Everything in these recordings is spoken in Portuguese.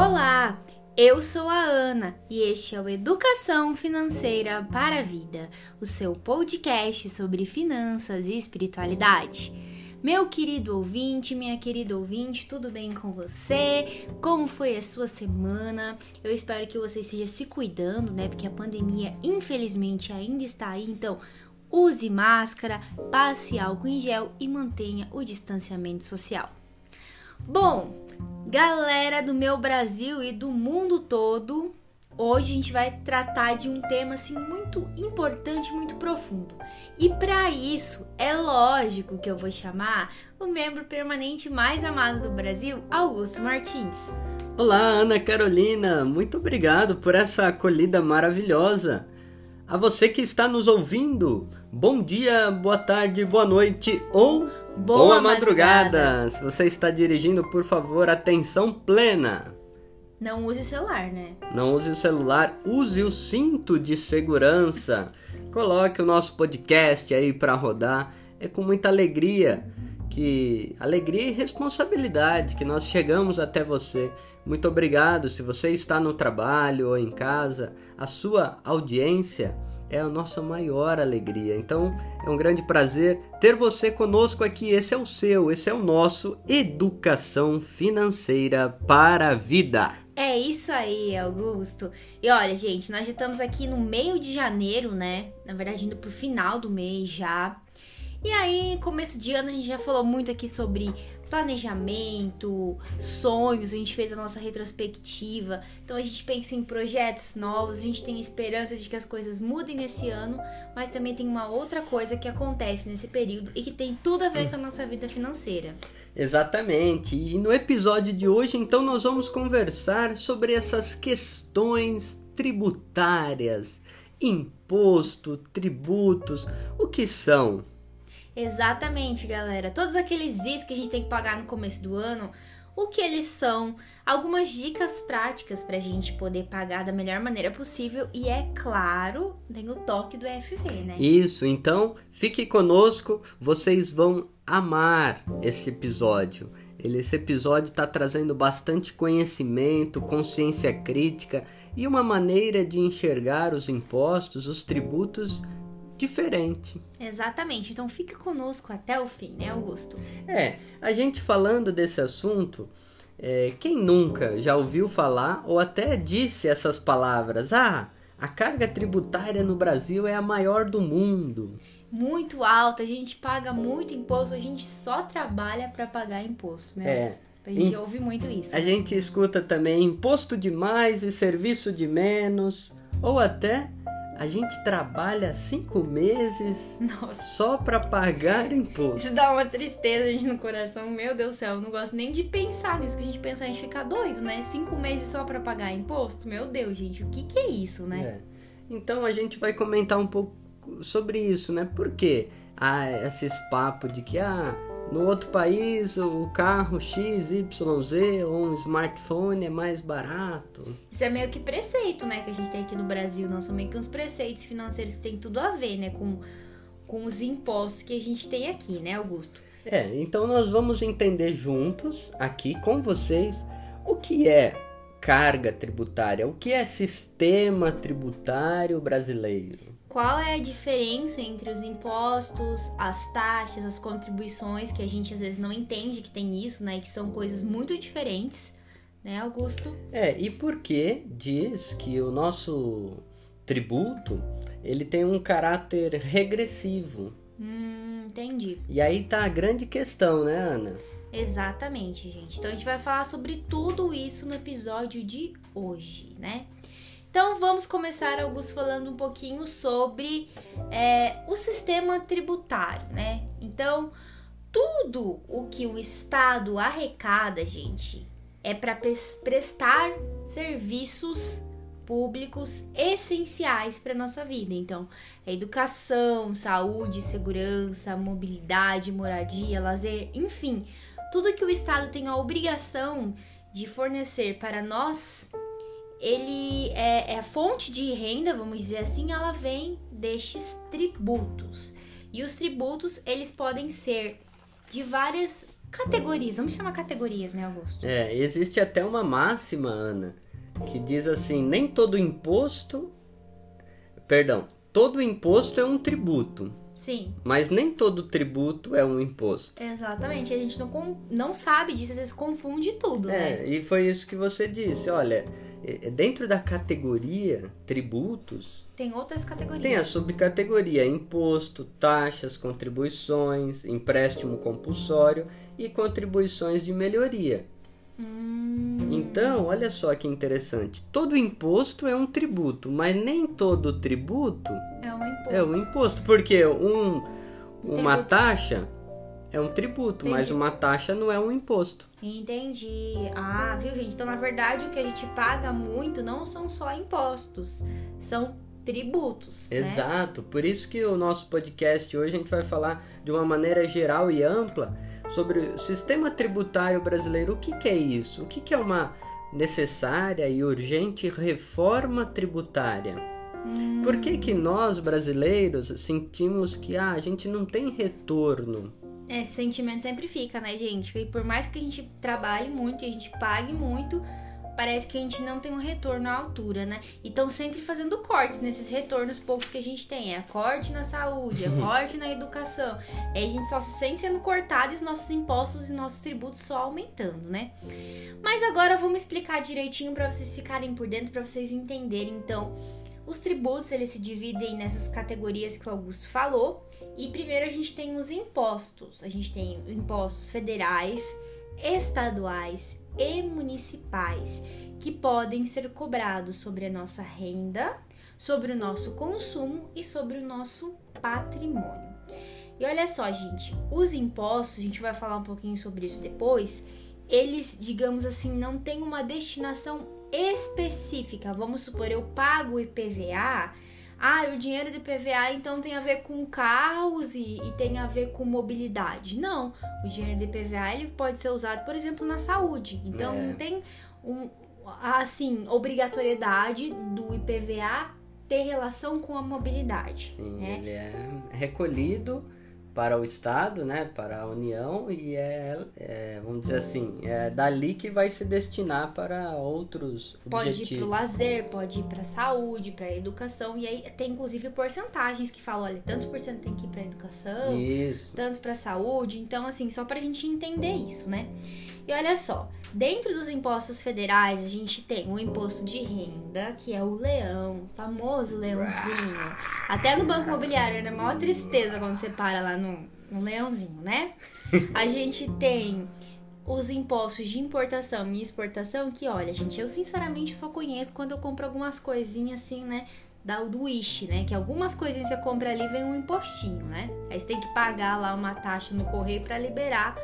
Olá, eu sou a Ana e este é o Educação Financeira para a Vida, o seu podcast sobre finanças e espiritualidade. Meu querido ouvinte, minha querida ouvinte, tudo bem com você? Como foi a sua semana? Eu espero que você esteja se cuidando, né? Porque a pandemia, infelizmente, ainda está aí, então use máscara, passe álcool em gel e mantenha o distanciamento social. Bom, galera do meu Brasil e do mundo todo, hoje a gente vai tratar de um tema assim muito importante, muito profundo. E para isso, é lógico que eu vou chamar o membro permanente mais amado do Brasil, Augusto Martins. Olá, Ana Carolina, muito obrigado por essa acolhida maravilhosa. A você que está nos ouvindo, bom dia, boa tarde, boa noite ou Boa, boa madrugada. madrugada. Se você está dirigindo, por favor, atenção plena. Não use o celular, né? Não use o celular, use o cinto de segurança. Coloque o nosso podcast aí para rodar. É com muita alegria que alegria e responsabilidade que nós chegamos até você. Muito obrigado. Se você está no trabalho ou em casa, a sua audiência é a nossa maior alegria. Então, é um grande prazer ter você conosco aqui. Esse é o seu, esse é o nosso Educação Financeira para a Vida. É isso aí, Augusto. E olha, gente, nós já estamos aqui no meio de janeiro, né? Na verdade, indo pro final do mês já. E aí, começo de ano, a gente já falou muito aqui sobre planejamento, sonhos, a gente fez a nossa retrospectiva. Então a gente pensa em projetos novos, a gente tem esperança de que as coisas mudem nesse ano, mas também tem uma outra coisa que acontece nesse período e que tem tudo a ver com a nossa vida financeira. Exatamente. E no episódio de hoje, então, nós vamos conversar sobre essas questões tributárias, imposto, tributos, o que são? Exatamente, galera. Todos aqueles is que a gente tem que pagar no começo do ano, o que eles são, algumas dicas práticas pra gente poder pagar da melhor maneira possível e é claro, tem o toque do FV, né? Isso, então fique conosco, vocês vão amar esse episódio. Esse episódio está trazendo bastante conhecimento, consciência crítica e uma maneira de enxergar os impostos, os tributos diferente. Exatamente. Então fique conosco até o fim, né, Augusto? É, a gente falando desse assunto, é, quem nunca já ouviu falar ou até disse essas palavras? Ah, a carga tributária no Brasil é a maior do mundo. Muito alta, a gente paga muito imposto, a gente só trabalha pra pagar imposto, né? É. A gente Em- ouve muito isso. A gente escuta também imposto de mais e serviço de menos, ou até a gente trabalha cinco meses Nossa. só para pagar imposto. Isso dá uma tristeza, gente, no coração. Meu Deus do céu, eu não gosto nem de pensar nisso, porque a gente pensa, a gente fica doido, né? Cinco meses só pra pagar imposto? Meu Deus, gente, o que que é isso, né? É. Então a gente vai comentar um pouco sobre isso, né? Por que há esses papos de que ah, no outro país o carro X, Y, Z ou um smartphone é mais barato? Isso é meio que preceito, né, que a gente tem aqui no Brasil. Não são meio que uns preceitos financeiros que tem tudo a ver, né, com, com os impostos que a gente tem aqui, né, Augusto? É, então nós vamos entender juntos aqui com vocês o que é carga tributária, o que é sistema tributário brasileiro. Qual é a diferença entre os impostos, as taxas, as contribuições, que a gente às vezes não entende que tem isso, né, que são coisas muito diferentes, né, Augusto? É, e por que diz que o nosso tributo ele tem um caráter regressivo? Hum, entendi. E aí tá a grande questão, né, Ana? Exatamente, gente. Então a gente vai falar sobre tudo isso no episódio de hoje, né? Então vamos começar, Augusto, falando um pouquinho sobre é, o sistema tributário, né? Então, tudo o que o Estado arrecada, gente, é para prestar serviços públicos essenciais para nossa vida. Então, é educação, saúde, segurança, mobilidade, moradia, lazer, enfim, tudo que o Estado tem a obrigação de fornecer para nós, ele é, é a fonte de renda, vamos dizer assim, ela vem destes tributos. E os tributos, eles podem ser de várias categorias, vamos chamar categorias, né, Augusto? É, existe até uma máxima, Ana, que diz assim: nem todo imposto. Perdão, todo imposto é um tributo. Sim. Mas nem todo tributo é um imposto. Exatamente. A gente não, não sabe disso, às vezes confunde tudo, é, né? E foi isso que você disse. Olha, dentro da categoria tributos. Tem outras categorias. Tem a subcategoria imposto, taxas, contribuições, empréstimo compulsório e contribuições de melhoria. Hum. Então, olha só que interessante. Todo imposto é um tributo, mas nem todo tributo é um imposto. É um imposto, porque um, uma taxa é um tributo, Entendi. mas uma taxa não é um imposto. Entendi. Ah, viu, gente? Então, na verdade, o que a gente paga muito não são só impostos, são tributos. Né? Exato. Né? Por isso que o nosso podcast hoje a gente vai falar de uma maneira geral e ampla sobre o sistema tributário brasileiro. O que, que é isso? O que, que é uma necessária e urgente reforma tributária? Hum. Por que, que nós brasileiros sentimos que ah, a gente não tem retorno? Esse sentimento sempre fica, né, gente? E por mais que a gente trabalhe muito e a gente pague muito, parece que a gente não tem um retorno à altura, né? E estão sempre fazendo cortes nesses retornos poucos que a gente tem. É corte na saúde, é corte na educação. E a gente só se sente sendo cortado e os nossos impostos e nossos tributos só aumentando, né? Mas agora vamos explicar direitinho para vocês ficarem por dentro, para vocês entenderem. Então, os tributos eles se dividem nessas categorias que o Augusto falou. E primeiro a gente tem os impostos. A gente tem impostos federais, estaduais e municipais que podem ser cobrados sobre a nossa renda, sobre o nosso consumo e sobre o nosso patrimônio. E olha só, gente, os impostos, a gente vai falar um pouquinho sobre isso depois, eles, digamos assim, não têm uma destinação específica. Vamos supor, eu pago IPVA ah, o dinheiro de PVA então tem a ver com carros e, e, tem a ver com mobilidade. Não, o dinheiro de PVA ele pode ser usado, por exemplo, na saúde. Então é. não tem um, assim obrigatoriedade do IPVA ter relação com a mobilidade. Sim, né? ele é recolhido para o Estado, né, para a União e é, é, vamos dizer assim, é dali que vai se destinar para outros pode objetivos. Pode ir para o lazer, pode ir para a saúde, para a educação e aí tem inclusive porcentagens que falam, olha, tantos por cento tem que ir para a educação, isso. tantos para a saúde, então assim, só para a gente entender isso, né? E olha só, dentro dos impostos federais, a gente tem o imposto de renda, que é o leão, o famoso leãozinho. Até no banco imobiliário, é a maior tristeza quando você para lá no, no leãozinho, né? A gente tem os impostos de importação e exportação, que olha, gente, eu sinceramente só conheço quando eu compro algumas coisinhas assim, né? Da, do Wish, né? Que algumas coisinhas você compra ali vem um impostinho, né? Aí você tem que pagar lá uma taxa no correio para liberar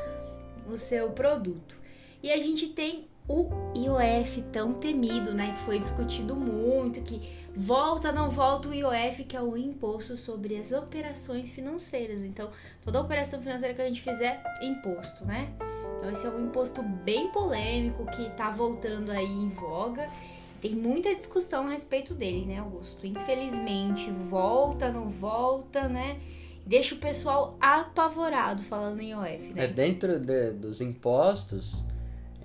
o seu produto. E a gente tem o IOF tão temido, né, que foi discutido muito, que volta não volta o IOF, que é o imposto sobre as operações financeiras. Então, toda operação financeira que a gente fizer, imposto, né? Então, esse é um imposto bem polêmico que tá voltando aí em voga. Tem muita discussão a respeito dele, né, Augusto? Infelizmente, volta, não volta, né? Deixa o pessoal apavorado falando em OF, né? É, dentro de, dos impostos,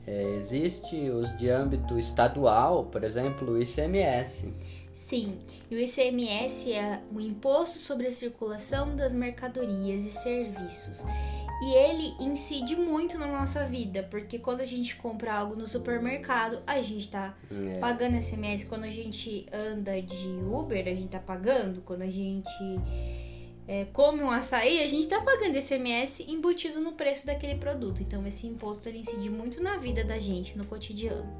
é, existe os de âmbito estadual, por exemplo, o ICMS. Sim, e o ICMS é o Imposto sobre a Circulação das Mercadorias e Serviços. E ele incide muito na nossa vida, porque quando a gente compra algo no supermercado, a gente tá é. pagando ICMS. Quando a gente anda de Uber, a gente tá pagando. Quando a gente é, come um açaí, a gente está pagando ICMS embutido no preço daquele produto. Então, esse imposto ele incide muito na vida da gente, no cotidiano.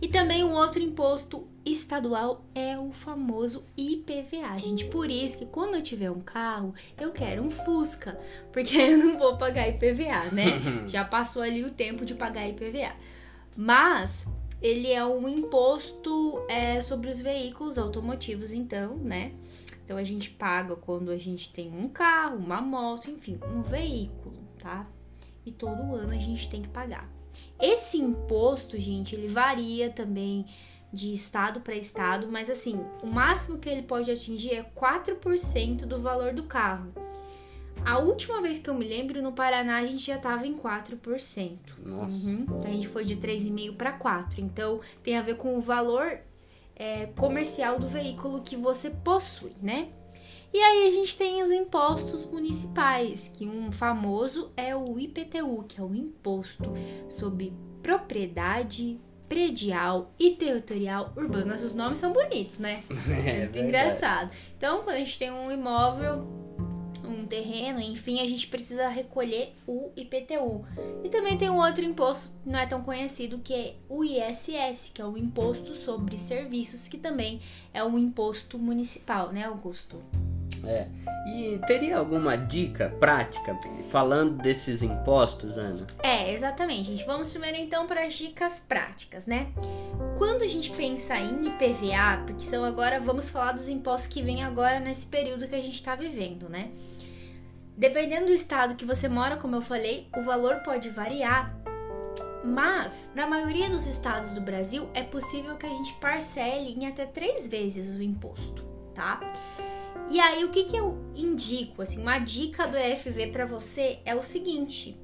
E também um outro imposto estadual é o famoso IPVA, gente. Por isso que quando eu tiver um carro, eu quero um Fusca, porque eu não vou pagar IPVA, né? Já passou ali o tempo de pagar IPVA. Mas ele é um imposto é, sobre os veículos automotivos, então, né? Então a gente paga quando a gente tem um carro, uma moto, enfim, um veículo, tá? E todo ano a gente tem que pagar. Esse imposto, gente, ele varia também de estado para estado, mas assim, o máximo que ele pode atingir é 4% do valor do carro. A última vez que eu me lembro, no Paraná a gente já tava em 4%. Nossa. Uhum. A gente foi de 3,5 para 4. Então tem a ver com o valor é, comercial do veículo que você possui, né? E aí a gente tem os impostos municipais, que um famoso é o IPTU, que é o imposto sobre propriedade predial e territorial urbana. Os nomes são bonitos, né? É, Muito verdade. engraçado. Então, quando a gente tem um imóvel, terreno, enfim, a gente precisa recolher o IPTU. E também tem um outro imposto não é tão conhecido, que é o ISS, que é o Imposto sobre Serviços, que também é um imposto municipal, né, Augusto? É. E teria alguma dica prática falando desses impostos, Ana? É, exatamente, gente. Vamos primeiro então para as dicas práticas, né? Quando a gente pensa em IPVA, porque são agora, vamos falar dos impostos que vêm agora nesse período que a gente está vivendo, né? Dependendo do estado que você mora, como eu falei, o valor pode variar. Mas, na maioria dos estados do Brasil, é possível que a gente parcele em até três vezes o imposto, tá? E aí, o que, que eu indico? Assim, uma dica do EFV para você é o seguinte: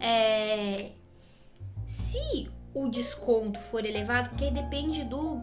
é, se o desconto for elevado, porque aí depende do,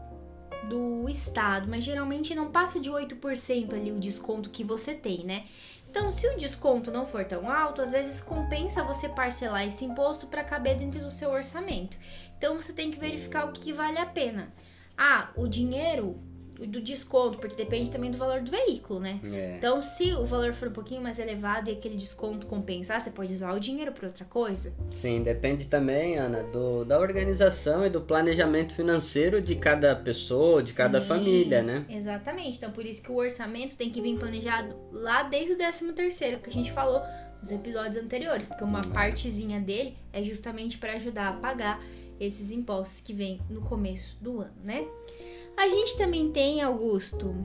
do estado, mas geralmente não passa de 8% ali o desconto que você tem, né? Então, se o desconto não for tão alto, às vezes compensa você parcelar esse imposto para caber dentro do seu orçamento. Então, você tem que verificar o que, vale a pena. Ah, o dinheiro do desconto, porque depende também do valor do veículo, né? É. Então, se o valor for um pouquinho mais elevado e aquele desconto compensar, você pode usar o dinheiro para outra coisa. Sim, depende também, Ana, do, da organização e do planejamento financeiro de cada pessoa, de cada Sim, família, né? Exatamente. Então, por isso que o orçamento tem que vir planejado lá desde o 13 terceiro, que a gente falou nos episódios anteriores, porque uma partezinha dele é justamente para ajudar a pagar esses impostos que vêm no começo do ano, né? A gente também tem, Augusto,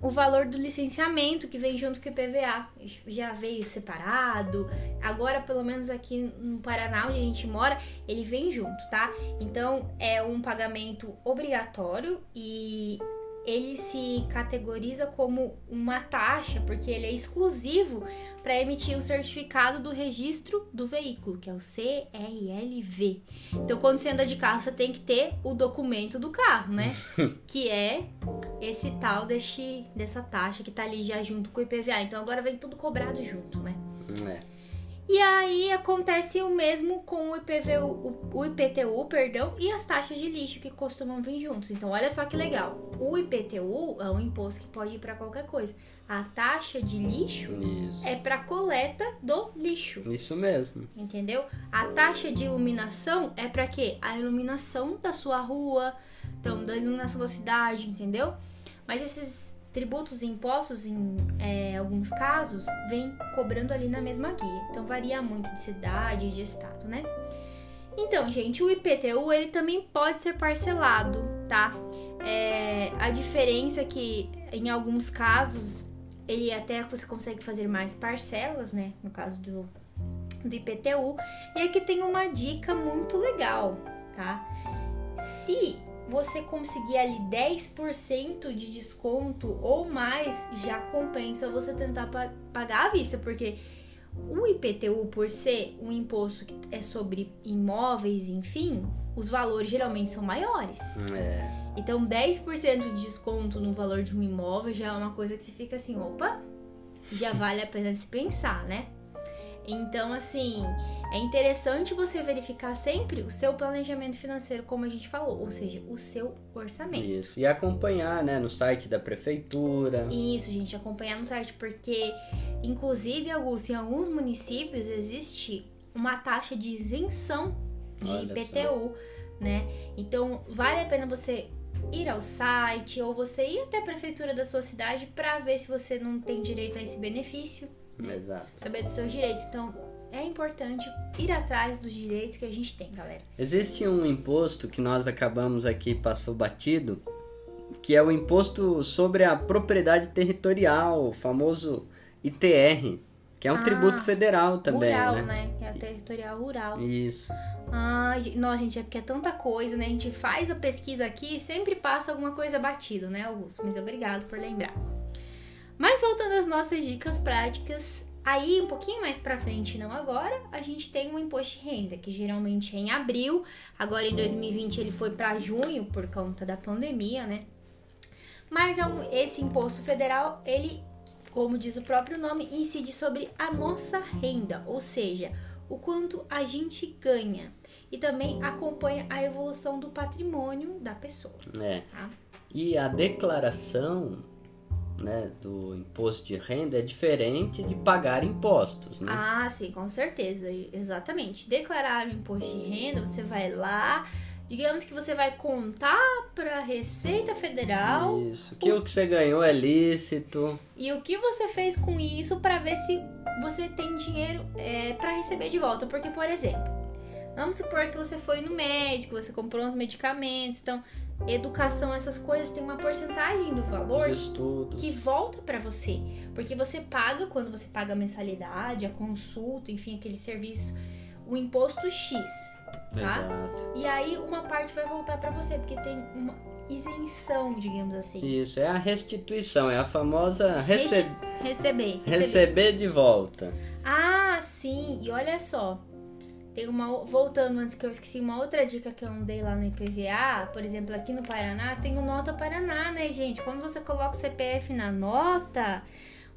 o valor do licenciamento que vem junto com o IPVA. Já veio separado. Agora, pelo menos aqui no Paraná, onde a gente mora, ele vem junto, tá? Então, é um pagamento obrigatório e ele se categoriza como uma taxa, porque ele é exclusivo para emitir o certificado do registro do veículo, que é o CRLV. Então, quando você anda de carro, você tem que ter o documento do carro, né? que é esse tal deste, dessa taxa que tá ali já junto com o IPVA. Então, agora vem tudo cobrado junto, né? É. E aí acontece o mesmo com o IPVU, o, IPTU, perdão, e as taxas de lixo que costumam vir juntos. Então, olha só que legal. O IPTU é um imposto que pode ir para qualquer coisa. A taxa de lixo Isso. é para coleta do lixo, Isso mesmo. entendeu? A taxa de iluminação é para quê? A iluminação da sua rua, então da iluminação da cidade, entendeu? Mas esses tributos e impostos, em é, alguns casos, vem cobrando ali na mesma guia. Então varia muito de cidade e de estado, né? Então, gente, o IPTU ele também pode ser parcelado, tá? É, a diferença é que em alguns casos ele até você consegue fazer mais parcelas, né? No caso do, do IPTU. E aqui tem uma dica muito legal, tá? Se você conseguir ali 10% de desconto ou mais, já compensa você tentar pa- pagar à vista, porque o IPTU, por ser um imposto que é sobre imóveis, enfim, os valores geralmente são maiores. É. Então, 10% de desconto no valor de um imóvel já é uma coisa que você fica assim, opa, já vale a pena se pensar, né? Então, assim, é interessante você verificar sempre o seu planejamento financeiro, como a gente falou, ou seja, o seu orçamento. Isso. E acompanhar, né, no site da prefeitura. Isso, gente, acompanhar no site, porque, inclusive, Augusto, em alguns municípios existe uma taxa de isenção de Olha IPTU, né? Então, vale a pena você ir ao site ou você ir até a prefeitura da sua cidade para ver se você não tem direito a esse benefício, Exato. saber dos seus direitos. Então, é importante ir atrás dos direitos que a gente tem, galera. Existe um imposto que nós acabamos aqui passou batido, que é o imposto sobre a propriedade territorial, o famoso ITR, que é um Ah, tributo federal também, rural, né? né? Que é o territorial rural. Isso. Ge- nossa, gente, é porque é tanta coisa, né? A gente faz a pesquisa aqui e sempre passa alguma coisa batido, né, Augusto? Mas obrigado por lembrar. Mas voltando às nossas dicas práticas, Aí, um pouquinho mais pra frente, não agora, a gente tem um imposto de renda, que geralmente é em abril. Agora, em 2020, ele foi para junho por conta da pandemia, né? Mas é esse imposto federal, ele, como diz o próprio nome, incide sobre a nossa renda, ou seja, o quanto a gente ganha. E também acompanha a evolução do patrimônio da pessoa. É. Tá? E a declaração né, do imposto de renda é diferente de pagar impostos, né? Ah, sim, com certeza. Exatamente. Declarar o imposto de renda, você vai lá, digamos que você vai contar para a Receita Federal. Isso, que o... o que você ganhou é lícito. E o que você fez com isso para ver se você tem dinheiro é, para receber de volta. Porque, por exemplo, vamos supor que você foi no médico, você comprou uns medicamentos, então educação, essas coisas tem uma porcentagem do valor que volta para você, porque você paga quando você paga a mensalidade, a consulta, enfim, aquele serviço, o imposto X, tá? Exato. E aí uma parte vai voltar para você, porque tem uma isenção, digamos assim. Isso, é a restituição, é a famosa rece... receber, receber. Receber de volta. Ah, sim, e olha só, tem uma. Voltando antes que eu esqueci, uma outra dica que eu dei lá no IPVA, por exemplo, aqui no Paraná, tem o Nota Paraná, né, gente? Quando você coloca o CPF na nota,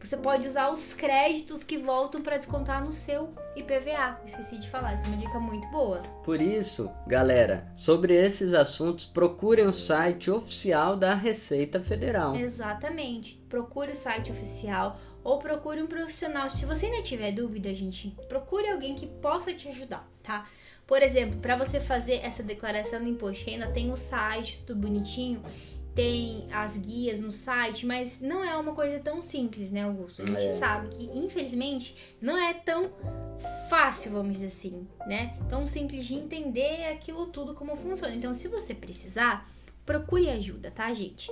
você pode usar os créditos que voltam para descontar no seu IPVA. Esqueci de falar, essa é uma dica muito boa. Por isso, galera, sobre esses assuntos, procurem o site oficial da Receita Federal. Exatamente. Procure o site oficial ou procure um profissional. Se você ainda tiver dúvida, gente, procure alguém que possa te ajudar, tá? Por exemplo, para você fazer essa declaração do imposto de renda, tem o site, tudo bonitinho tem as guias no site, mas não é uma coisa tão simples, né, Augusto? A gente é. sabe que, infelizmente, não é tão fácil, vamos dizer assim, né? Tão simples de entender aquilo tudo como funciona. Então, se você precisar, procure ajuda, tá, gente?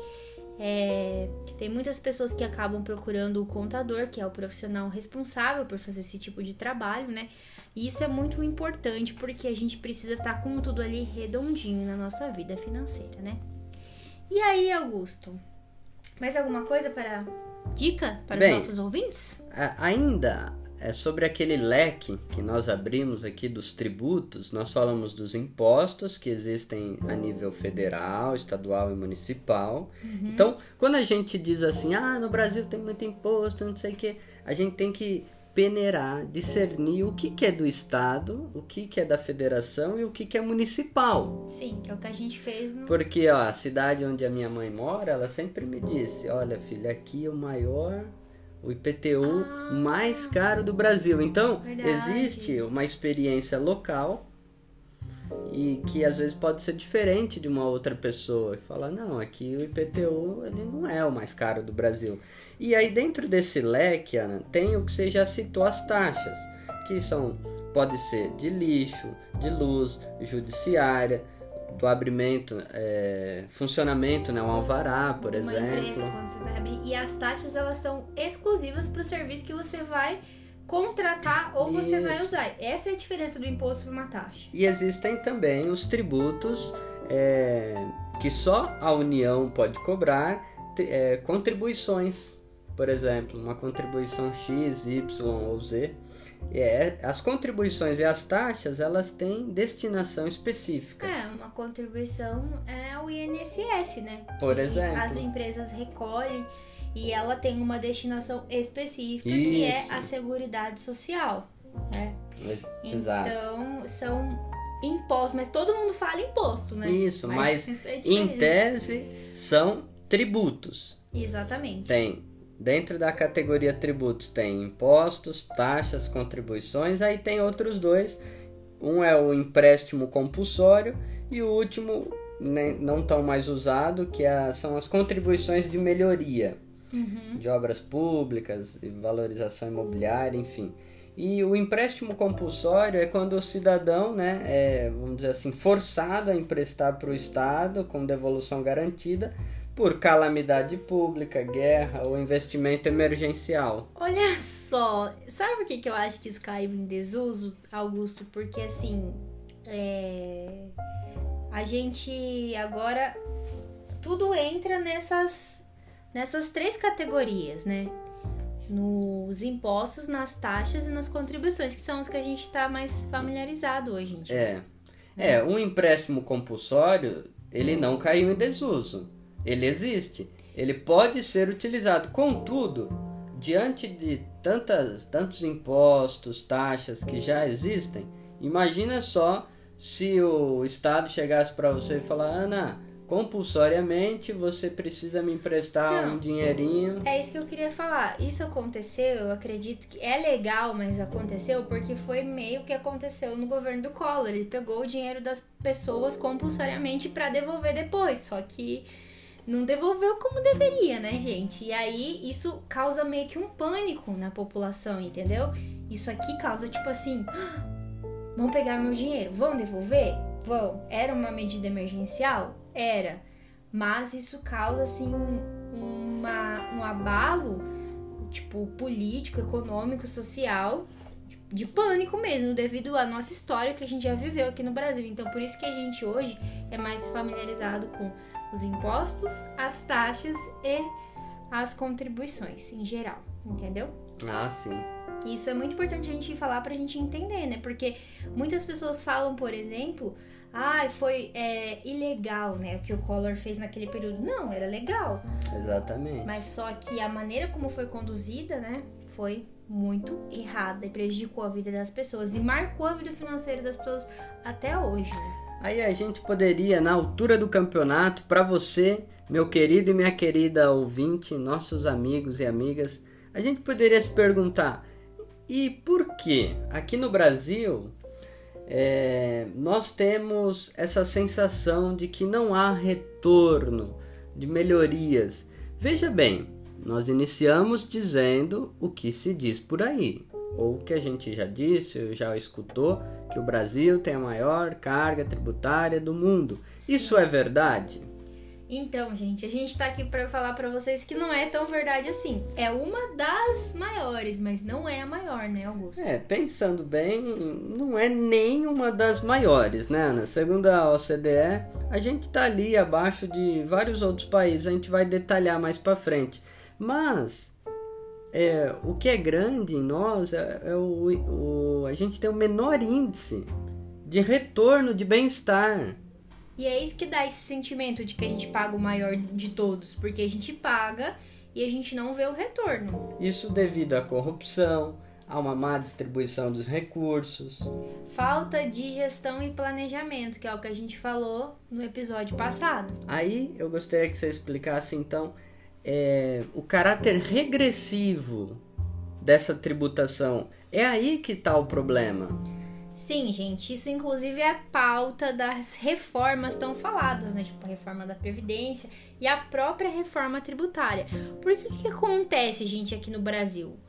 É, tem muitas pessoas que acabam procurando o contador, que é o profissional responsável por fazer esse tipo de trabalho, né? E isso é muito importante porque a gente precisa estar tá com tudo ali redondinho na nossa vida financeira, né? E aí, Augusto? Mais alguma coisa para dica para Bem, os nossos ouvintes? Ainda é sobre aquele leque que nós abrimos aqui dos tributos, nós falamos dos impostos que existem a nível federal, estadual e municipal. Uhum. Então, quando a gente diz assim, ah, no Brasil tem muito imposto, não sei o que, a gente tem que peneirar, discernir o que, que é do Estado, o que, que é da federação e o que, que é municipal. Sim, que é o que a gente fez. No... Porque ó, a cidade onde a minha mãe mora, ela sempre me disse: olha, filha, aqui é o maior o IPTU ah, mais caro do Brasil. Então, verdade. existe uma experiência local e que às vezes pode ser diferente de uma outra pessoa que fala não aqui o IPTU ele não é o mais caro do Brasil. E aí dentro desse leque Ana, tem o que você já citou as taxas que são pode ser de lixo de luz judiciária do abrimento é, funcionamento né um alvará por uma exemplo. empresa, quando você vai abrir. E as taxas elas são exclusivas para o serviço que você vai contratar ou você Isso. vai usar. Essa é a diferença do imposto para uma taxa. E existem também os tributos é, que só a União pode cobrar, é, contribuições, por exemplo, uma contribuição X, Y ou Z. É, as contribuições e as taxas elas têm destinação específica. É, uma contribuição é o INSS, né? Por exemplo. As empresas recolhem e ela tem uma destinação específica Isso. que é a Seguridade Social. Né? Mas, então, são impostos, mas todo mundo fala imposto, né? Isso, mas, mas é em tese são tributos. Exatamente. Tem Dentro da categoria tributos tem impostos, taxas, contribuições, aí tem outros dois. Um é o empréstimo compulsório e o último, né, não tão mais usado, que é, são as contribuições de melhoria uhum. de obras públicas, valorização imobiliária, enfim. E o empréstimo compulsório é quando o cidadão, né, é, vamos dizer assim, forçado a emprestar para o Estado com devolução garantida por calamidade pública, guerra ou investimento emergencial. Olha só, sabe por que, que eu acho que isso caiu em desuso, Augusto? Porque assim, é... a gente agora tudo entra nessas nessas três categorias, né? nos impostos, nas taxas e nas contribuições, que são os que a gente está mais familiarizado hoje em dia. É. É, um empréstimo compulsório, ele não caiu em desuso. Ele existe. Ele pode ser utilizado. Contudo, diante de tantas, tantos impostos, taxas que já existem, imagina só se o Estado chegasse para você e falar, Ana, compulsoriamente você precisa me emprestar Então, um dinheirinho. É isso que eu queria falar. Isso aconteceu, eu acredito que é legal, mas aconteceu porque foi meio que aconteceu no governo do Collor. Ele pegou o dinheiro das pessoas compulsoriamente para devolver depois, só que não devolveu como deveria, né, gente? E aí isso causa meio que um pânico na população, entendeu? Isso aqui causa tipo assim, "Ah, vão pegar meu dinheiro, vão devolver? Vão. Era uma medida emergencial? Era. Mas isso causa assim um, uma, um abalo, tipo, político, econômico, social, de pânico mesmo, devido à nossa história que a gente já viveu aqui no Brasil. Então, por isso que a gente hoje é mais familiarizado com os impostos, as taxas e as contribuições em geral, entendeu? Ah, sim. Isso é muito importante a gente falar pra gente entender, né? Porque muitas pessoas falam, por exemplo, ah, foi é, ilegal, né? O que o Collor fez naquele período. Não, era legal. Exatamente. Mas só que a maneira como foi conduzida, né? Foi muito errada e prejudicou a vida das pessoas e marcou a vida financeira das pessoas até hoje. né? Aí a gente poderia, na altura do campeonato, para você, meu querido e minha querida ouvinte, nossos amigos e amigas, a gente poderia se perguntar: e por que aqui no Brasil é, nós temos essa sensação de que não há retorno de melhorias? Veja bem, nós iniciamos dizendo o que se diz por aí, ou o que a gente já disse, já escutou, que o Brasil tem a maior carga tributária do mundo. Isso é verdade? Então, gente, a gente tá aqui pra falar pra vocês que não é tão verdade assim. É uma das maiores, mas não é a maior, né, Augusto? É, pensando bem, não é nem uma das maiores, né, Ana? Segundo a OCDE, a gente tá ali abaixo de vários outros países, a gente vai detalhar mais pra frente. Mas é, o que é grande em nós é, é o, o- a gente tem o menor índice de retorno de bem-estar. E é isso que dá esse sentimento de que a gente paga o maior de todos, porque a gente paga e a gente não vê o retorno. Isso devido à corrupção, a uma má distribuição dos recursos. Falta de gestão e planejamento, que é o que a gente falou no episódio passado. Aí eu gostaria que você explicasse então é, o caráter regressivo dessa tributação. É aí que está o problema. Sim, gente, isso inclusive é a pauta das reformas tão faladas, né? Tipo a reforma da Previdência e a própria reforma tributária. Por que que acontece, gente, aqui no Brasil?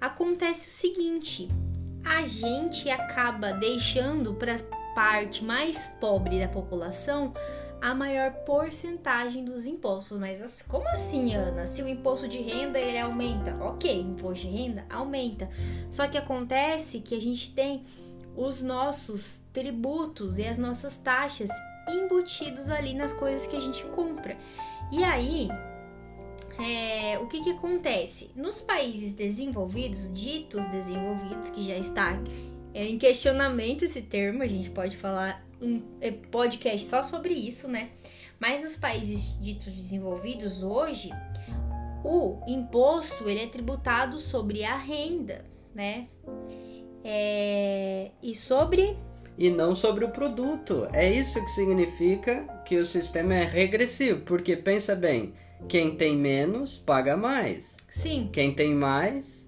Acontece o seguinte: a gente acaba deixando para a parte mais pobre da população a maior porcentagem dos impostos. Mas as- como assim, Ana? Se o imposto de renda ele aumenta, ok, o imposto de renda aumenta. Só que acontece que a gente tem os nossos tributos e as nossas taxas embutidos ali nas coisas que a gente compra. E aí, é, o que, que acontece? Nos países desenvolvidos, ditos desenvolvidos, que já está em questionamento esse termo, a gente pode falar um é, podcast só sobre isso, né? Mas nos países ditos desenvolvidos hoje, o imposto ele é tributado sobre a renda, né? É, e sobre E não sobre o produto. É isso que significa que o sistema é regressivo. Porque pensa bem, quem tem menos paga mais. sim, Quem tem mais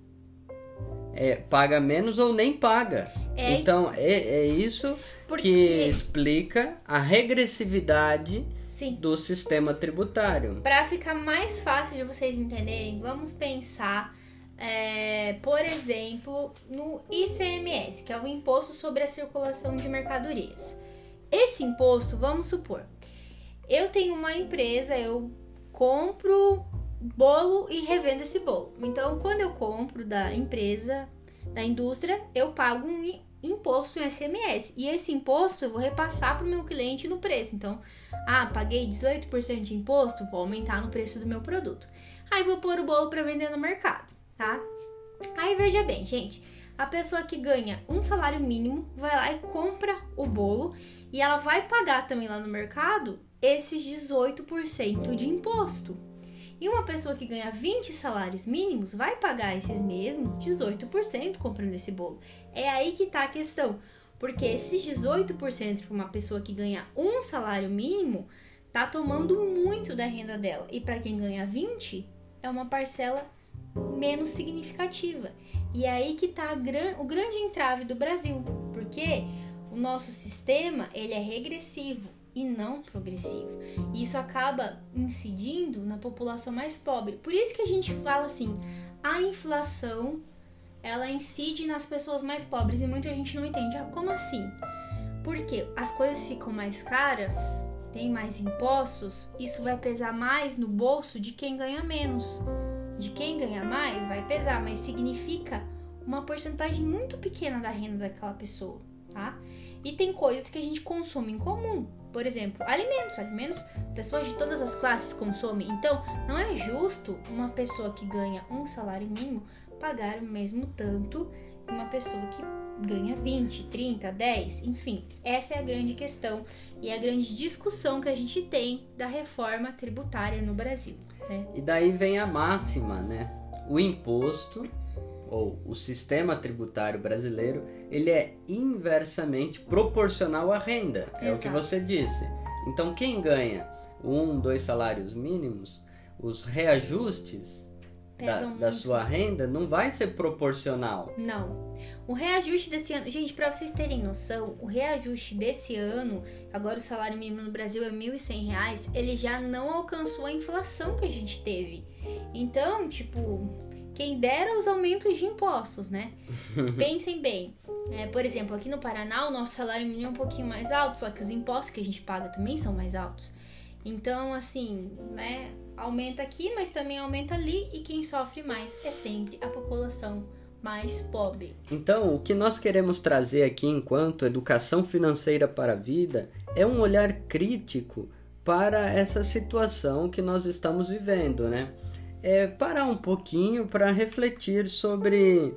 é, paga menos ou nem paga. É. Então é, é isso porque que explica a regressividade sim. do sistema tributário. Para ficar mais fácil de vocês entenderem, vamos pensar, é, por exemplo, no ICMS, que é o Imposto sobre a Circulação de Mercadorias. Esse imposto, vamos supor, eu tenho uma empresa, eu compro bolo e revendo esse bolo. Então, quando eu compro da empresa, da indústria, eu pago um imposto em SMS. E esse imposto eu vou repassar para o meu cliente no preço. Então, ah, paguei 18% de imposto, vou aumentar no preço do meu produto. Aí vou pôr o bolo para vender no mercado, tá? Aí veja bem, gente, a pessoa que ganha um salário mínimo vai lá e compra o bolo e ela vai pagar também lá no mercado esses 18% de imposto. E uma pessoa que ganha 20 salários mínimos vai pagar esses mesmos 18% comprando esse bolo. É aí que tá a questão. Porque esses 18% para uma pessoa que ganha um salário mínimo tá tomando muito da renda dela. E para quem ganha 20, é uma parcela menos significativa. E é aí que tá o grande entrave do Brasil, porque o nosso sistema ele é regressivo e não progressivo. E isso acaba incidindo na população mais pobre. Por isso que a gente fala assim, a inflação ela incide nas pessoas mais pobres e muita gente não entende. Ah, como assim? Porque as coisas ficam mais caras, tem mais impostos, isso vai pesar mais no bolso de quem ganha menos. De quem ganha mais vai pesar, mas significa uma porcentagem muito pequena da renda daquela pessoa, tá? E tem coisas que a gente consome em comum. Por exemplo, alimentos. Alimentos, pessoas de todas as classes consomem. Então, não é justo uma pessoa que ganha um salário mínimo pagar o mesmo tanto que uma pessoa que ganha 20, 30, 10, enfim. Essa é a grande questão e a grande discussão que a gente tem da reforma tributária no Brasil. Né? E daí vem a máxima, né? O imposto ou o sistema tributário brasileiro, ele é inversamente proporcional à renda. Exato. É o que você disse. Então, quem ganha um, dois salários mínimos, os reajustes da, da, sua renda não vai ser proporcional. Não. O reajuste desse ano, gente, para vocês terem noção, o reajuste desse ano, agora o salário mínimo no Brasil é R$ 1.100, ele já não alcançou a inflação que a gente teve. Então, tipo, quem dera os aumentos de impostos, né? Pensem bem. É, por exemplo, aqui no Paraná, o nosso salário mínimo é um pouquinho mais alto, só que os impostos que a gente paga também são mais altos. Então, assim, né? Aumenta aqui, mas também aumenta ali, e quem sofre mais é sempre a população mais pobre. Então, o que nós queremos trazer aqui enquanto educação financeira para a vida é um olhar crítico para essa situação que nós estamos vivendo, né? é, parar um pouquinho para refletir sobre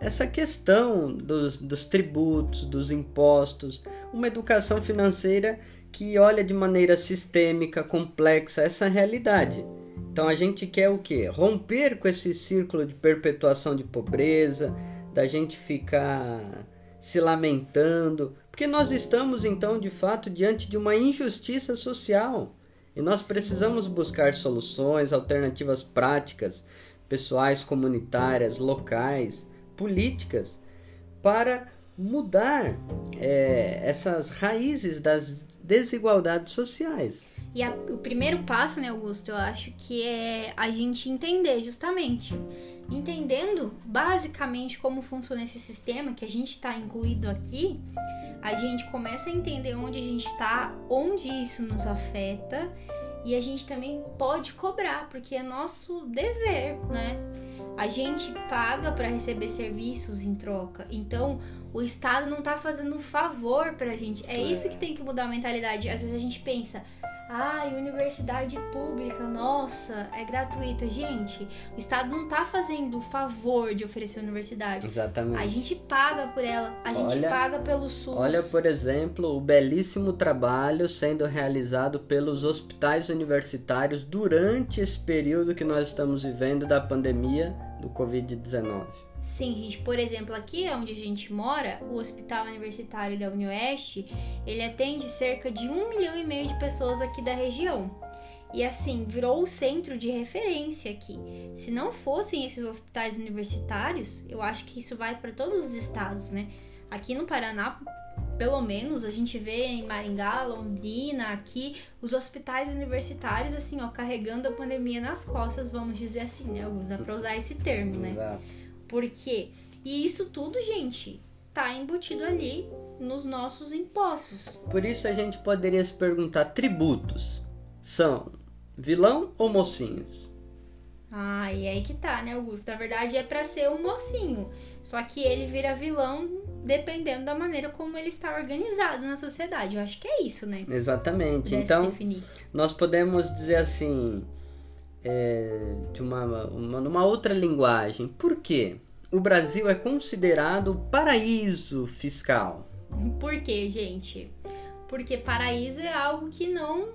essa questão dos, dos tributos, dos impostos, uma educação financeira que olha de maneira sistêmica, complexa essa realidade. Então a gente quer o quê? Romper com esse círculo de perpetuação de pobreza, da gente ficar se lamentando, porque nós estamos então de fato diante de uma injustiça social. E nós precisamos buscar soluções, alternativas práticas, pessoais, comunitárias, locais, políticas, para mudar é, essas raízes das desigualdades sociais. E a, o primeiro passo, né, Augusto, eu acho que é a gente entender justamente. Entendendo basicamente como funciona esse sistema que a gente está incluído aqui, a gente começa a entender onde a gente está, onde isso nos afeta e a gente também pode cobrar, porque é nosso dever, né? A gente paga para receber serviços em troca. Então, o Estado não tá fazendo um favor pra gente. É, é isso que tem que mudar a mentalidade. Às vezes a gente pensa, Ai, universidade pública, nossa, é gratuita. Gente, o Estado não tá fazendo o favor de oferecer universidade. Exatamente. A gente paga por ela, a gente olha, paga pelo SUS. Olha, por exemplo, o belíssimo trabalho sendo realizado pelos hospitais universitários durante esse período que nós estamos vivendo da pandemia do Covid-19. Sim, gente, por exemplo, aqui onde a gente mora, o Hospital Universitário da Unioeste, ele atende cerca de um milhão e meio de pessoas aqui da região. E assim, virou o centro de referência aqui. Se não fossem esses hospitais universitários, eu acho que isso vai para todos os estados, né? Aqui no Paraná, pelo menos, a gente vê em Maringá, Londrina, aqui, os hospitais universitários, assim, ó, carregando a pandemia nas costas, vamos dizer assim, né, Augusto? Dá usar esse termo, né? Exato. Por quê? E isso tudo, gente, tá embutido ali nos nossos impostos. Por isso a gente poderia se perguntar: tributos são vilão ou mocinhos? Ah, e aí que tá, né, Augusto? Na verdade é para ser um mocinho. Só que ele vira vilão dependendo da maneira como ele está organizado na sociedade. Eu acho que é isso, né? Exatamente. então, definir. nós podemos dizer assim, é, de uma, uma, uma outra linguagem. Por quê? o Brasil é considerado paraíso fiscal? Por quê, gente? Porque paraíso é algo que não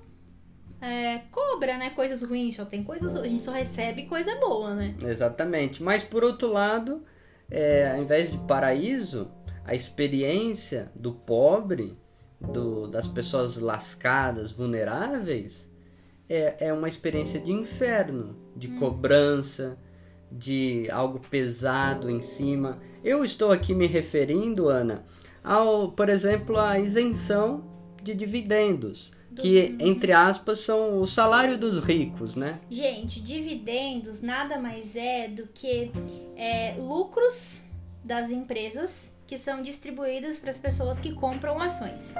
é, cobra, né? Coisas ruins, só tem coisas. A gente só recebe coisa boa, né? Exatamente. Mas por outro lado, é, ao invés de paraíso, a experiência do pobre, do, das pessoas lascadas, vulneráveis, é, é uma experiência de inferno, de hum. cobrança, de algo pesado em cima. Eu estou aqui me referindo, Ana, ao, por exemplo, à isenção de dividendos que entre aspas são o salário dos ricos, né? Gente, dividendos nada mais é do que é, lucros das empresas que são distribuídos para as pessoas que compram ações.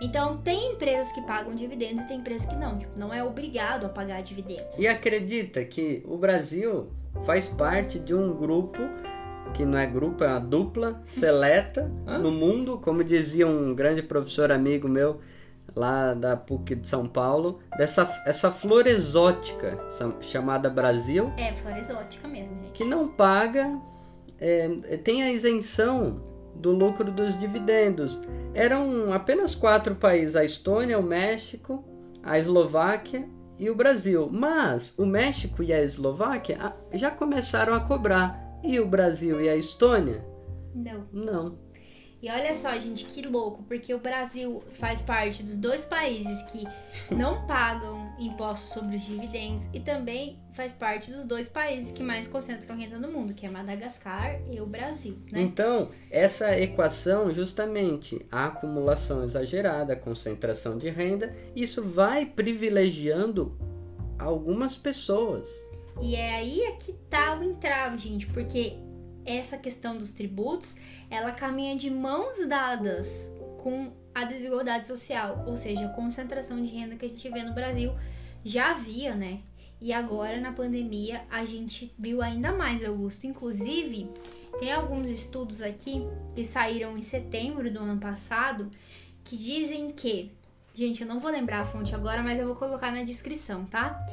Então, tem empresas que pagam dividendos e tem empresas que não. Tipo, não é obrigado a pagar dividendos. E acredita que o Brasil faz parte de um grupo que não é grupo, é uma dupla seleta no mundo, como dizia um grande professor amigo meu lá da PUC de São Paulo, dessa essa flor exótica chamada Brasil. É, flor exótica mesmo, gente. Que não paga, é, tem a isenção do lucro dos dividendos. Eram apenas quatro países: a Estônia, o México, a Eslováquia e o Brasil. Mas o México e a Eslováquia ah, já começaram a cobrar. E o Brasil e a Estônia? Não. Não. E olha só, gente, que louco, porque o Brasil faz parte dos dois países que não pagam impostos sobre os dividendos e também faz parte dos dois países que mais concentram renda no mundo, que é Madagascar e o Brasil, né? Então, essa equação, justamente, a acumulação exagerada, a concentração de renda, isso vai privilegiando algumas pessoas. E é aí é que tá o entrave, gente, porque essa questão dos tributos, ela caminha de mãos dadas com a desigualdade social, ou seja, a concentração de renda que a gente vê no Brasil já havia, né? E agora na pandemia a gente viu ainda mais, Augusto. Inclusive, tem alguns estudos aqui que saíram em setembro do ano passado que dizem que, gente, eu não vou lembrar a fonte agora, mas eu vou colocar na descrição, tá?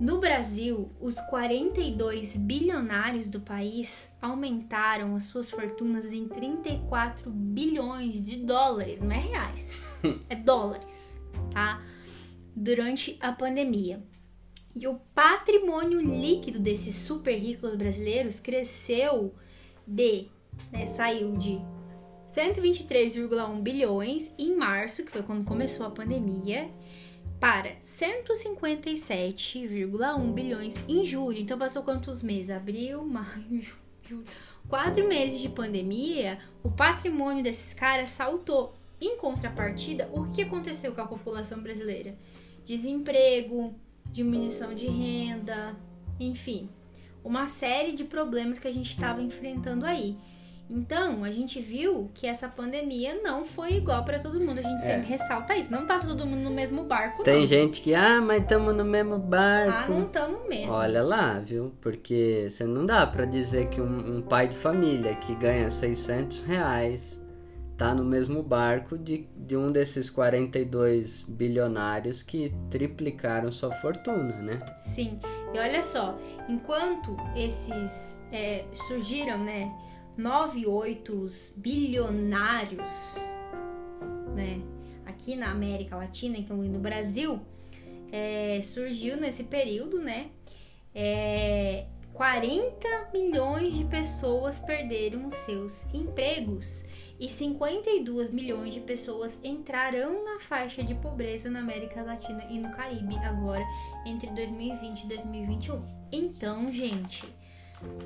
No Brasil, os 42 bilionários do país aumentaram as suas fortunas em 34 bilhões de dólares, não é reais, é dólares, tá? Durante a pandemia. E o patrimônio líquido desses super ricos brasileiros cresceu de, né, saiu de 123,1 bilhões em março, que foi quando começou a pandemia, para 157,1 bilhões em julho. Então passou quantos meses? Abril, maio, julho. Quatro meses de pandemia, o patrimônio desses caras saltou. Em contrapartida, o que aconteceu com a população brasileira? Desemprego, diminuição de renda, enfim, uma série de problemas que a gente estava enfrentando aí. Então, a gente viu que essa pandemia não foi igual para todo mundo. A gente é. sempre ressalta isso. Não tá todo mundo no mesmo barco, Tem não. gente que, ah, mas estamos no mesmo barco. Ah, não estamos mesmo. Olha lá, viu? Porque você não dá para dizer que um, um, pai de família que ganha 600 reais tá no mesmo barco de, de um desses 42 bilionários que triplicaram sua fortuna, né? Sim. E olha só, enquanto esses é, surgiram, né? 98 bilionários, né? Aqui na América Latina, incluindo o Brasil, é, surgiu nesse período, né? É, 40 milhões de pessoas perderam seus empregos e 52 milhões de pessoas entrarão na faixa de pobreza na América Latina e no Caribe agora entre 2020 e 2021. Então, gente,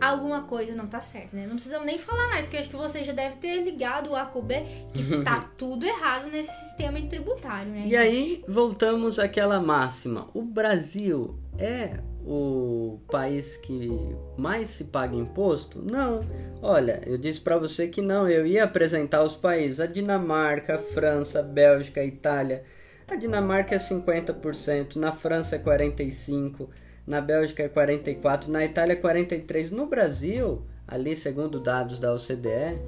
alguma coisa não tá certa, né? Não precisamos nem falar mais, porque acho que você já deve ter ligado o A com B que tá tudo errado nesse sistema tributário, né? E gente? aí voltamos àquela máxima: o Brasil é o país que mais se paga imposto? Não. Olha, eu disse para você que não. Eu ia apresentar os países: a Dinamarca, a França, a Bélgica, a Itália. A Dinamarca é 50%, na França é 45%, na Bélgica é 44%, na Itália é 43%. No Brasil, ali segundo dados da OCDE,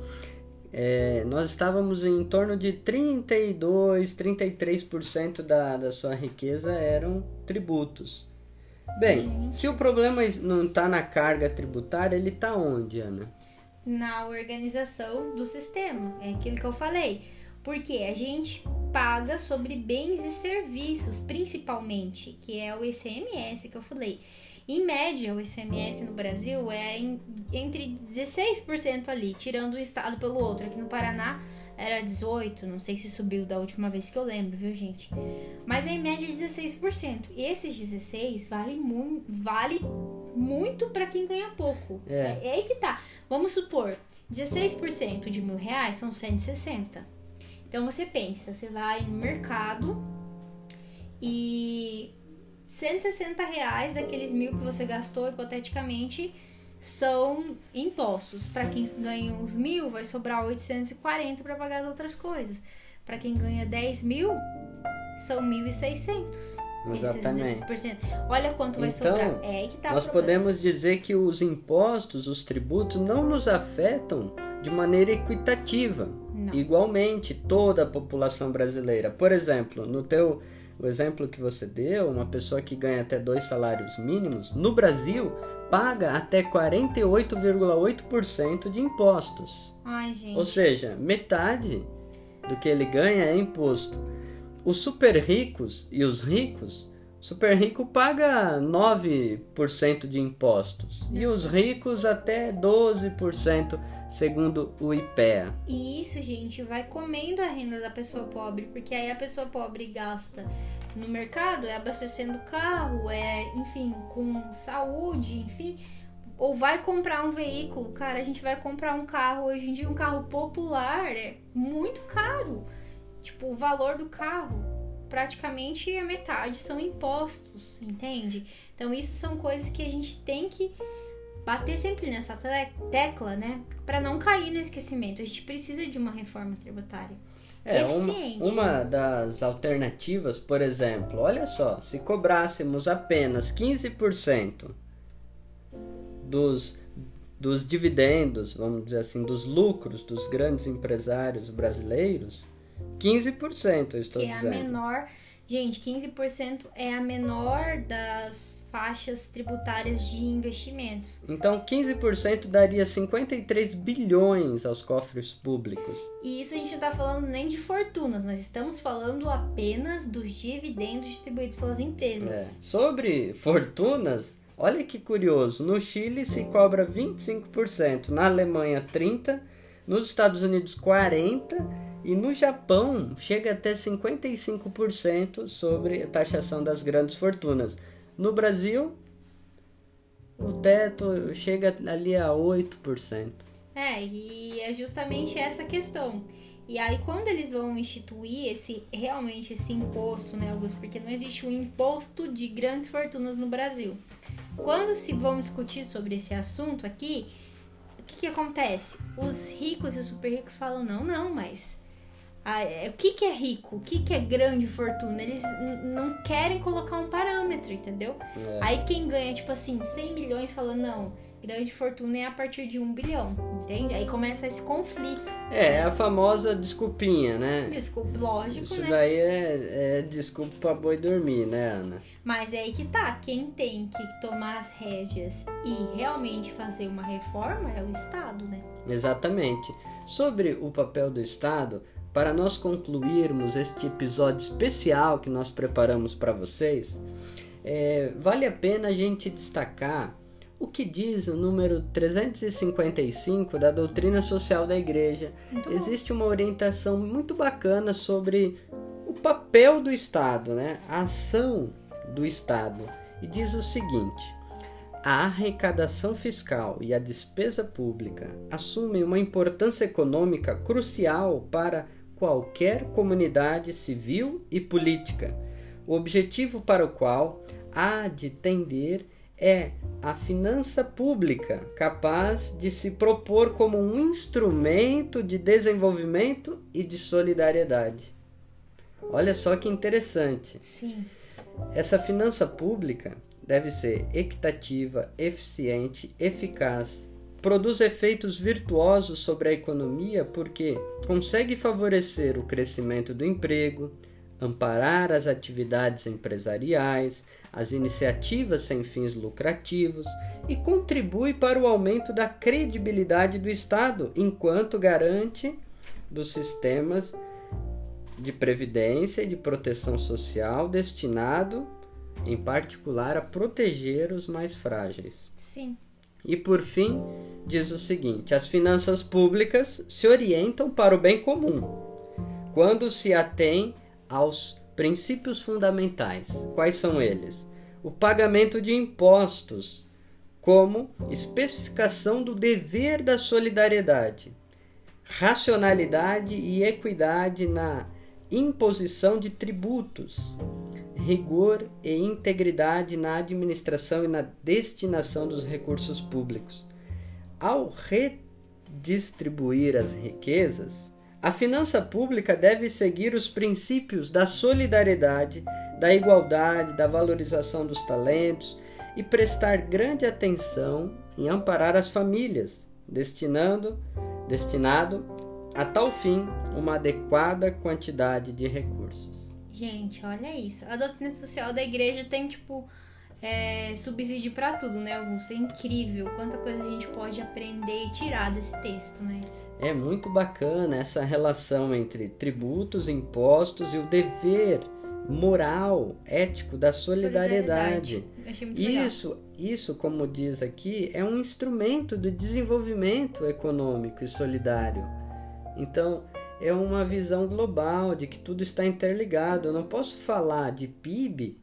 é, nós estávamos em torno de 32, 33% da, da sua riqueza eram tributos. Bem, se o problema não está na carga tributária, ele está onde, Ana? na organização do sistema. É aquilo que eu falei. Porque a gente paga sobre bens e serviços, principalmente, que é o ICMS que eu falei. Em média, o ICMS no Brasil é em, entre 16% ali, tirando um estado pelo outro. Aqui no Paraná era 18, não sei se subiu da última vez que eu lembro, viu, gente? Mas é em média 16%. E esses 16 vale, mu vale muito para quem ganha pouco. É. é aí que tá. Vamos supor, 16% de mil reais são 160. Então você pensa, você vai no mercado e 160 reais daqueles mil que você gastou, hipoteticamente, são impostos. Para quem ganha uns mil, vai sobrar 840 para pagar as outras coisas. Para quem ganha 10 mil, são 1.600. Exatamente. Olha quanto vai então, sobrar. É que tá nós podemos dizer que os impostos, os tributos, não nos afetam de maneira equitativa. Não. Igualmente, toda a população brasileira. Por exemplo, no teu o exemplo que você deu, uma pessoa que ganha até dois salários mínimos, no Brasil paga até 48,8% de impostos. Ai, gente. Ou seja, metade do que ele ganha é imposto. Os super ricos e os ricos, super rico paga 9% de impostos e os ricos até 12% segundo o IPEA. E isso, gente, vai comendo a renda da pessoa pobre, porque aí a pessoa pobre gasta no mercado, é abastecendo carro, é, enfim, com saúde, enfim, ou vai comprar um veículo, cara, a gente vai comprar um carro, hoje em dia um carro popular é muito caro. Tipo, o valor do carro, praticamente a metade são impostos, entende? Então isso são coisas que a gente tem que bater sempre nessa tecla, né? Para não cair no esquecimento. A gente precisa de uma reforma tributária. É, eficiente. Uma, uma das alternativas, por exemplo, olha só, se cobrássemos apenas 15% dos, dos dividendos, vamos dizer assim, dos lucros dos grandes empresários brasileiros, 15% eu estou que dizendo. Que é a menor Gente, 15% é a menor das faixas tributárias de investimentos. Então, 15% daria 53 bilhões aos cofres públicos. E isso a gente não está falando nem de fortunas, nós estamos falando apenas dos dividendos distribuídos pelas empresas. É. Sobre fortunas, olha que curioso: no Chile se cobra 25%, na Alemanha 30%, nos Estados Unidos 40% e no Japão chega até 55% sobre a taxação das grandes fortunas. No Brasil, o teto chega ali a 8%. É, e é justamente essa questão. E aí quando eles vão instituir esse realmente esse imposto, né, Augusto? Porque não existe um imposto de grandes fortunas no Brasil. Quando se vão discutir sobre esse assunto aqui, o que, que acontece? Os ricos e os super ricos falam: não, não, mas ah, é, o que, que é rico, o que, que é grande fortuna. Eles não querem colocar um parâmetro, entendeu? É. Aí quem ganha, tipo assim, 100 milhões fala, não, grande fortuna é a partir de um bilhão, entende? Aí começa esse conflito. É, né? a famosa desculpinha, né? Desculpa, lógico, Isso né? Isso daí é, é desculpa pra boi dormir, né, Ana? Mas é aí que tá, quem tem que tomar as rédeas e realmente fazer uma reforma é o Estado, né? Exatamente. Sobre o papel do Estado, para nós concluirmos este episódio especial que nós preparamos para vocês, é, vale a pena a gente destacar o que diz o número 355 da doutrina social da igreja. Muito Existe uma orientação muito bacana sobre o papel do Estado, né? a ação do Estado. E diz o seguinte: a arrecadação fiscal e a despesa pública assumem uma importância econômica crucial para qualquer comunidade civil e política. O objetivo para o qual há de tender é a finança pública capaz de se propor como um instrumento de desenvolvimento e de solidariedade. Olha só que interessante. Sim. Essa finança pública deve ser equitativa, eficiente, eficaz, produz efeitos virtuosos sobre a economia porque consegue favorecer o crescimento do emprego, amparar as atividades empresariais, as iniciativas sem fins lucrativos e contribui para o aumento da credibilidade do Estado enquanto garante dos sistemas de previdência e de proteção social destinado, em particular, a proteger os mais frágeis. Sim. E por fim, diz o seguinte: as finanças públicas se orientam para o bem comum quando se atém aos princípios fundamentais. Quais são eles? O pagamento de impostos, como especificação do dever da solidariedade, racionalidade e equidade na imposição de tributos, rigor e integridade na administração e na destinação dos recursos públicos. Ao redistribuir as riquezas, a finança pública deve seguir os princípios da solidariedade, da igualdade, da valorização dos talentos e prestar grande atenção em amparar as famílias, destinando destinado a tal fim uma adequada quantidade de recursos. Gente, olha isso. A doutrina social da igreja tem, tipo, é, subsídio para tudo, né, Augusto? É incrível quanta coisa a gente pode aprender e tirar desse texto, né? É muito bacana essa relação entre tributos, impostos e o dever moral, ético da solidariedade. solidariedade. Achei muito isso, legal. isso, como diz aqui, é um instrumento do desenvolvimento econômico e solidário. Então, é uma visão global de que tudo está interligado. Eu não posso falar de PIB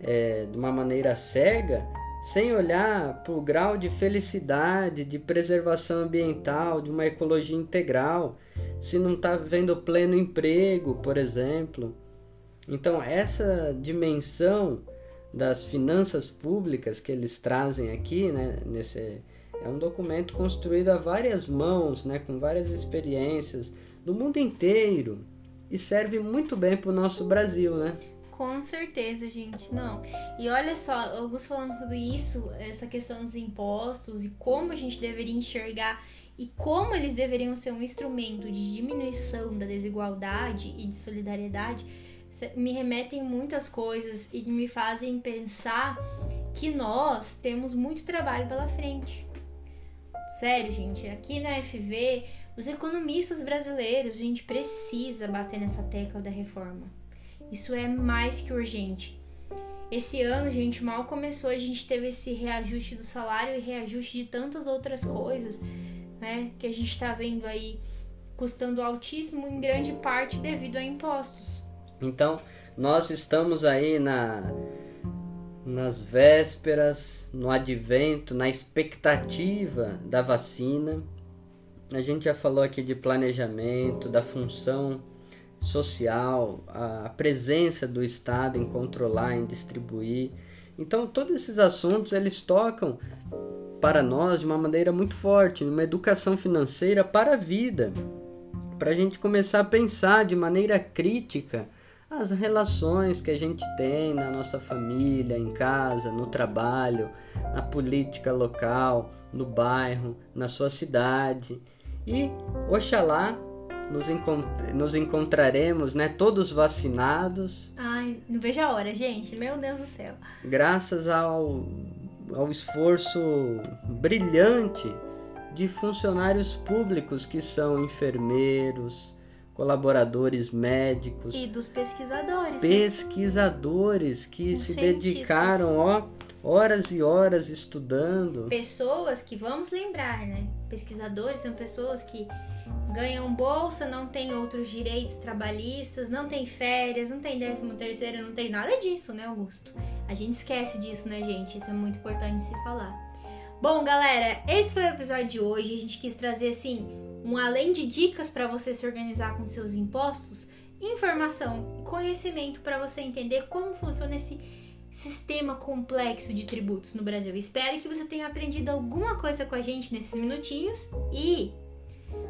é, de uma maneira cega sem olhar para o grau de felicidade, de preservação ambiental, de uma ecologia integral, se não está vendo pleno emprego, por exemplo. Então, essa dimensão das finanças públicas que eles trazem aqui, né, nesse, é um documento construído a várias mãos, né, com várias experiências do mundo inteiro e serve muito bem para o nosso Brasil, né? Com certeza, gente. Não. E olha só, Augusto falando tudo isso, essa questão dos impostos e como a gente deveria enxergar e como eles deveriam ser um instrumento de diminuição da desigualdade e de solidariedade, me remetem muitas coisas e me fazem pensar que nós temos muito trabalho pela frente. Sério, gente, aqui na FV, os economistas brasileiros, a gente precisa bater nessa tecla da reforma isso é mais que urgente. Esse ano, gente, mal começou, a gente teve esse reajuste do salário e reajuste de tantas outras coisas, né? Que a gente tá vendo aí custando altíssimo em grande parte devido a impostos. Então, nós estamos aí na nas vésperas, no advento, na expectativa da vacina. A gente já falou aqui de planejamento, da função social, a presença do Estado em controlar, em distribuir. Então, todos esses assuntos eles tocam para nós de uma maneira muito forte, uma educação financeira para a vida, para a gente começar a pensar de maneira crítica as relações que a gente tem na nossa família, em casa, no trabalho, na política local, no bairro, na sua cidade. E Oxalá nos, encont nos encontraremos, né, todos vacinados. Ai, não vejo a hora, gente. Meu Deus do céu. Graças ao, ao esforço brilhante de funcionários públicos que são enfermeiros, colaboradores médicos e dos pesquisadores. Né? Pesquisadores né? que Os se dedicaram, ó, horas e horas estudando. Pessoas que vamos lembrar, né? Pesquisadores são pessoas que ganham bolsa, não tem outros direitos trabalhistas, não tem férias, não tem décimo terceiro, não tem nada disso, né, Augusto? A gente esquece disso, né, gente? Isso é muito importante se falar. Bom, galera, esse foi o episódio de hoje. A gente quis trazer assim, um além de dicas para você se organizar com seus impostos, informação, conhecimento para você entender como funciona esse sistema complexo de tributos no Brasil. Espero que você tenha aprendido alguma coisa com a gente nesses minutinhos e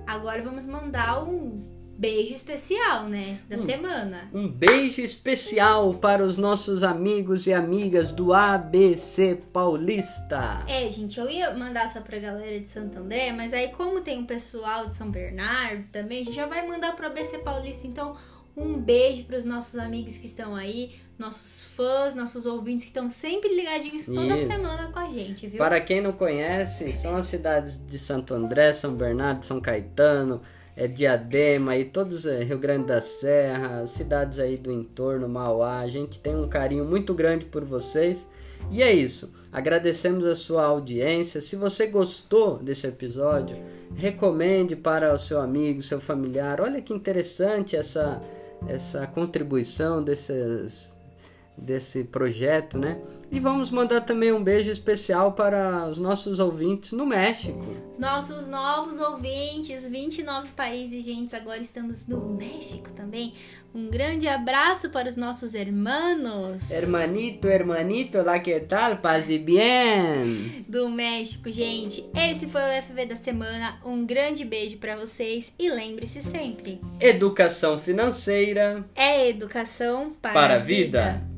Agora vamos mandar um beijo especial, né? Da um, semana. Um beijo especial para os nossos amigos e amigas do ABC Paulista. É, gente, eu ia mandar só pra galera de Santo André, mas aí, como tem o pessoal de São Bernardo também, a gente já vai mandar pro ABC Paulista. Então, Um beijo para os nossos amigos que estão aí, nossos fãs, nossos ouvintes que estão sempre ligadinhos toda Isso. semana com a gente, viu? Para quem não conhece, são as cidades de Santo André, São Bernardo, São Caetano, é Diadema e todos é, Rio Grande da Serra, cidades aí do entorno, Mauá. A gente tem um carinho muito grande por vocês. E é isso. Agradecemos a sua audiência. Se você gostou desse episódio, recomende para o seu amigo, seu familiar. Olha que interessante essa essa contribuição desses desse projeto, né? E vamos mandar também um beijo especial para os nossos ouvintes no México. Os nossos novos ouvintes, 29 países, gente, agora estamos no México também. Um grande abraço para os nossos hermanos Hermanito, hermanito, lá que tal? Paz e bien. do México, gente. Esse foi o FV da semana. Um grande beijo para vocês e lembre-se sempre, Educação financeira é educação para, para a a vida.